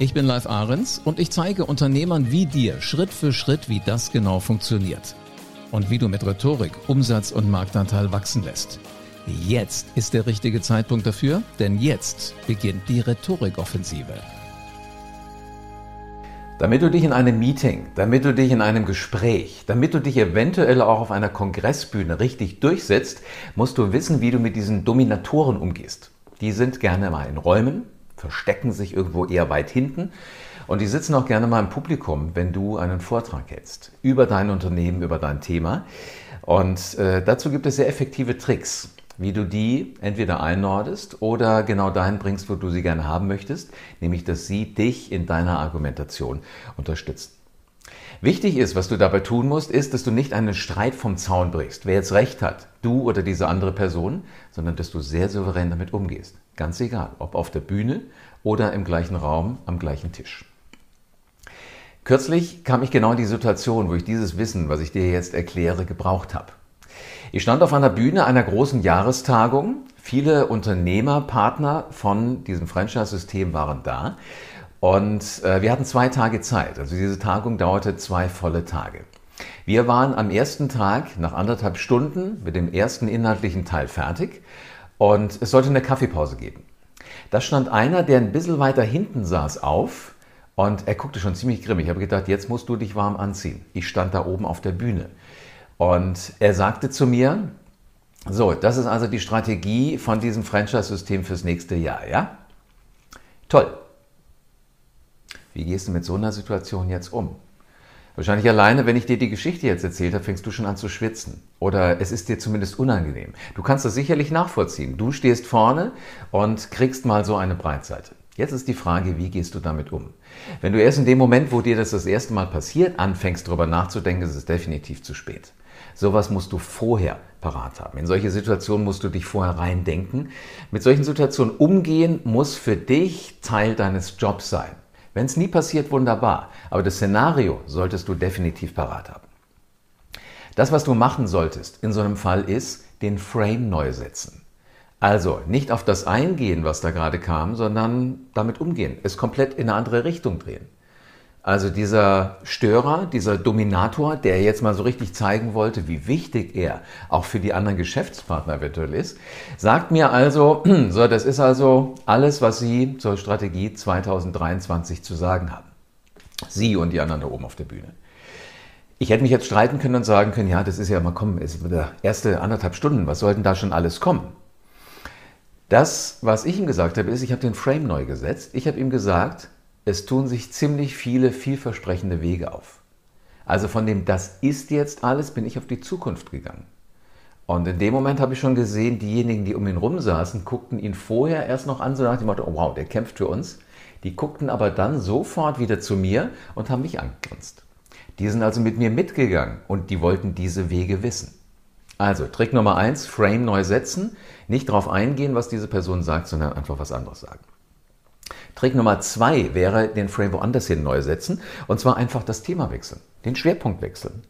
Ich bin Live Ahrens und ich zeige Unternehmern wie dir Schritt für Schritt, wie das genau funktioniert. Und wie du mit Rhetorik Umsatz und Marktanteil wachsen lässt. Jetzt ist der richtige Zeitpunkt dafür, denn jetzt beginnt die Rhetorikoffensive. Damit du dich in einem Meeting, damit du dich in einem Gespräch, damit du dich eventuell auch auf einer Kongressbühne richtig durchsetzt, musst du wissen, wie du mit diesen Dominatoren umgehst. Die sind gerne mal in Räumen, verstecken sich irgendwo eher weit hinten. Und die sitzen auch gerne mal im Publikum, wenn du einen Vortrag hältst über dein Unternehmen, über dein Thema. Und äh, dazu gibt es sehr effektive Tricks, wie du die entweder einordest oder genau dahin bringst, wo du sie gerne haben möchtest, nämlich dass sie dich in deiner Argumentation unterstützen. Wichtig ist, was du dabei tun musst, ist, dass du nicht einen Streit vom Zaun brichst, wer jetzt recht hat, du oder diese andere Person, sondern dass du sehr souverän damit umgehst. Ganz egal, ob auf der Bühne oder im gleichen Raum am gleichen Tisch. Kürzlich kam ich genau in die Situation, wo ich dieses Wissen, was ich dir jetzt erkläre, gebraucht habe. Ich stand auf einer Bühne einer großen Jahrestagung. Viele Unternehmer, Partner von diesem Franchise-System waren da. Und äh, wir hatten zwei Tage Zeit. Also diese Tagung dauerte zwei volle Tage. Wir waren am ersten Tag nach anderthalb Stunden mit dem ersten inhaltlichen Teil fertig und es sollte eine Kaffeepause geben. Da stand einer, der ein bisschen weiter hinten saß, auf und er guckte schon ziemlich grimmig. Ich habe gedacht, jetzt musst du dich warm anziehen. Ich stand da oben auf der Bühne und er sagte zu mir, so, das ist also die Strategie von diesem Franchise-System fürs nächste Jahr, ja? Toll. Wie gehst du mit so einer Situation jetzt um? Wahrscheinlich alleine, wenn ich dir die Geschichte jetzt erzählt habe, fängst du schon an zu schwitzen. Oder es ist dir zumindest unangenehm. Du kannst das sicherlich nachvollziehen. Du stehst vorne und kriegst mal so eine Breitseite. Jetzt ist die Frage, wie gehst du damit um? Wenn du erst in dem Moment, wo dir das das erste Mal passiert, anfängst darüber nachzudenken, ist es definitiv zu spät. Sowas musst du vorher parat haben. In solche Situationen musst du dich vorher reindenken. Mit solchen Situationen umgehen muss für dich Teil deines Jobs sein. Wenn es nie passiert, wunderbar. Aber das Szenario solltest du definitiv parat haben. Das, was du machen solltest in so einem Fall, ist den Frame neu setzen. Also nicht auf das eingehen, was da gerade kam, sondern damit umgehen, es komplett in eine andere Richtung drehen. Also dieser Störer, dieser Dominator, der jetzt mal so richtig zeigen wollte, wie wichtig er auch für die anderen Geschäftspartner eventuell ist, sagt mir also, so, das ist also alles, was Sie zur Strategie 2023 zu sagen haben. Sie und die anderen da oben auf der Bühne. Ich hätte mich jetzt streiten können und sagen können, ja, das ist ja mal kommen, ist erste anderthalb Stunden, was sollten da schon alles kommen? Das, was ich ihm gesagt habe, ist, ich habe den Frame neu gesetzt. Ich habe ihm gesagt, es tun sich ziemlich viele vielversprechende Wege auf. Also von dem Das ist jetzt alles bin ich auf die Zukunft gegangen. Und in dem Moment habe ich schon gesehen, diejenigen, die um ihn rum saßen, guckten ihn vorher erst noch an, so nach dem Motto, oh wow, der kämpft für uns. Die guckten aber dann sofort wieder zu mir und haben mich angegrinst. Die sind also mit mir mitgegangen und die wollten diese Wege wissen. Also, Trick Nummer eins: Frame neu setzen. Nicht darauf eingehen, was diese Person sagt, sondern einfach was anderes sagen. Trick Nummer zwei wäre, den Frame woanders hin neu setzen. Und zwar einfach das Thema wechseln, den Schwerpunkt wechseln.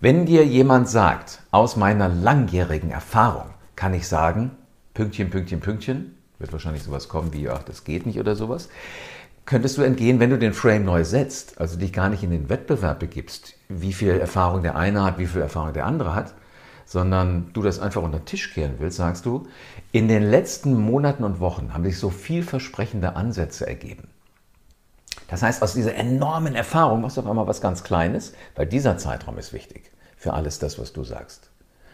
Wenn dir jemand sagt, aus meiner langjährigen Erfahrung kann ich sagen, Pünktchen, Pünktchen, Pünktchen, wird wahrscheinlich sowas kommen wie, ach, das geht nicht oder sowas, könntest du entgehen, wenn du den Frame neu setzt, also dich gar nicht in den Wettbewerb begibst, wie viel Erfahrung der eine hat, wie viel Erfahrung der andere hat, sondern du das einfach unter den Tisch kehren willst, sagst du, in den letzten Monaten und Wochen haben sich so vielversprechende Ansätze ergeben. Das heißt, aus dieser enormen Erfahrung machst du auf einmal was ganz Kleines, weil dieser Zeitraum ist wichtig für alles das, was du sagst.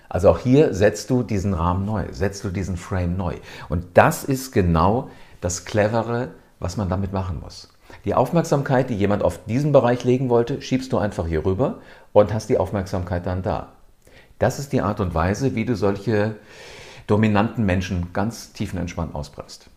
Also auch hier setzt du diesen Rahmen neu, setzt du diesen Frame neu. Und das ist genau das Clevere, was man damit machen muss. Die Aufmerksamkeit, die jemand auf diesen Bereich legen wollte, schiebst du einfach hier rüber und hast die Aufmerksamkeit dann da. Das ist die Art und Weise, wie du solche dominanten Menschen ganz tiefenentspannt ausbremst.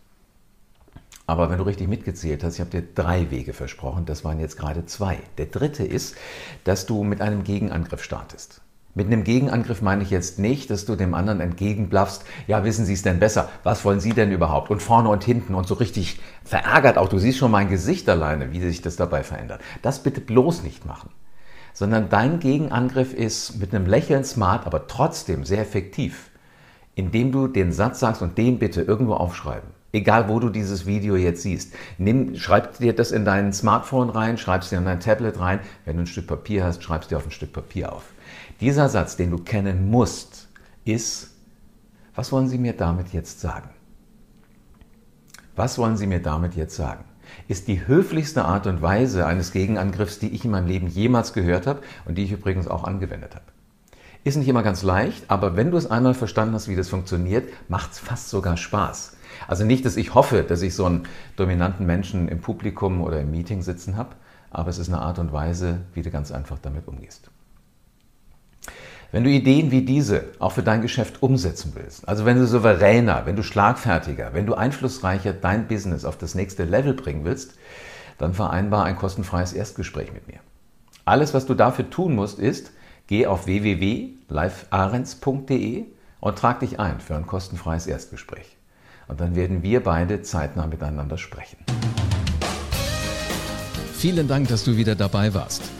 Aber wenn du richtig mitgezählt hast, ich habe dir drei Wege versprochen, das waren jetzt gerade zwei. Der dritte ist, dass du mit einem Gegenangriff startest. Mit einem Gegenangriff meine ich jetzt nicht, dass du dem anderen entgegenblaffst, ja, wissen Sie es denn besser? Was wollen Sie denn überhaupt? Und vorne und hinten und so richtig verärgert auch. Du siehst schon mein Gesicht alleine, wie sich das dabei verändert. Das bitte bloß nicht machen. Sondern dein Gegenangriff ist mit einem Lächeln smart, aber trotzdem sehr effektiv, indem du den Satz sagst und den bitte irgendwo aufschreiben. Egal, wo du dieses Video jetzt siehst. Nimm, schreib dir das in dein Smartphone rein, schreib es dir in dein Tablet rein. Wenn du ein Stück Papier hast, schreib es dir auf ein Stück Papier auf. Dieser Satz, den du kennen musst, ist, was wollen Sie mir damit jetzt sagen? Was wollen Sie mir damit jetzt sagen? Ist die höflichste Art und Weise eines Gegenangriffs, die ich in meinem Leben jemals gehört habe und die ich übrigens auch angewendet habe. Ist nicht immer ganz leicht, aber wenn du es einmal verstanden hast, wie das funktioniert, macht es fast sogar Spaß. Also nicht, dass ich hoffe, dass ich so einen dominanten Menschen im Publikum oder im Meeting sitzen habe, aber es ist eine Art und Weise, wie du ganz einfach damit umgehst. Wenn du Ideen wie diese auch für dein Geschäft umsetzen willst, also wenn du souveräner, wenn du schlagfertiger, wenn du einflussreicher dein Business auf das nächste Level bringen willst, dann vereinbar ein kostenfreies Erstgespräch mit mir. Alles, was du dafür tun musst, ist, geh auf www.livearens.de und trag dich ein für ein kostenfreies Erstgespräch. Und dann werden wir beide zeitnah miteinander sprechen. Vielen Dank, dass du wieder dabei warst.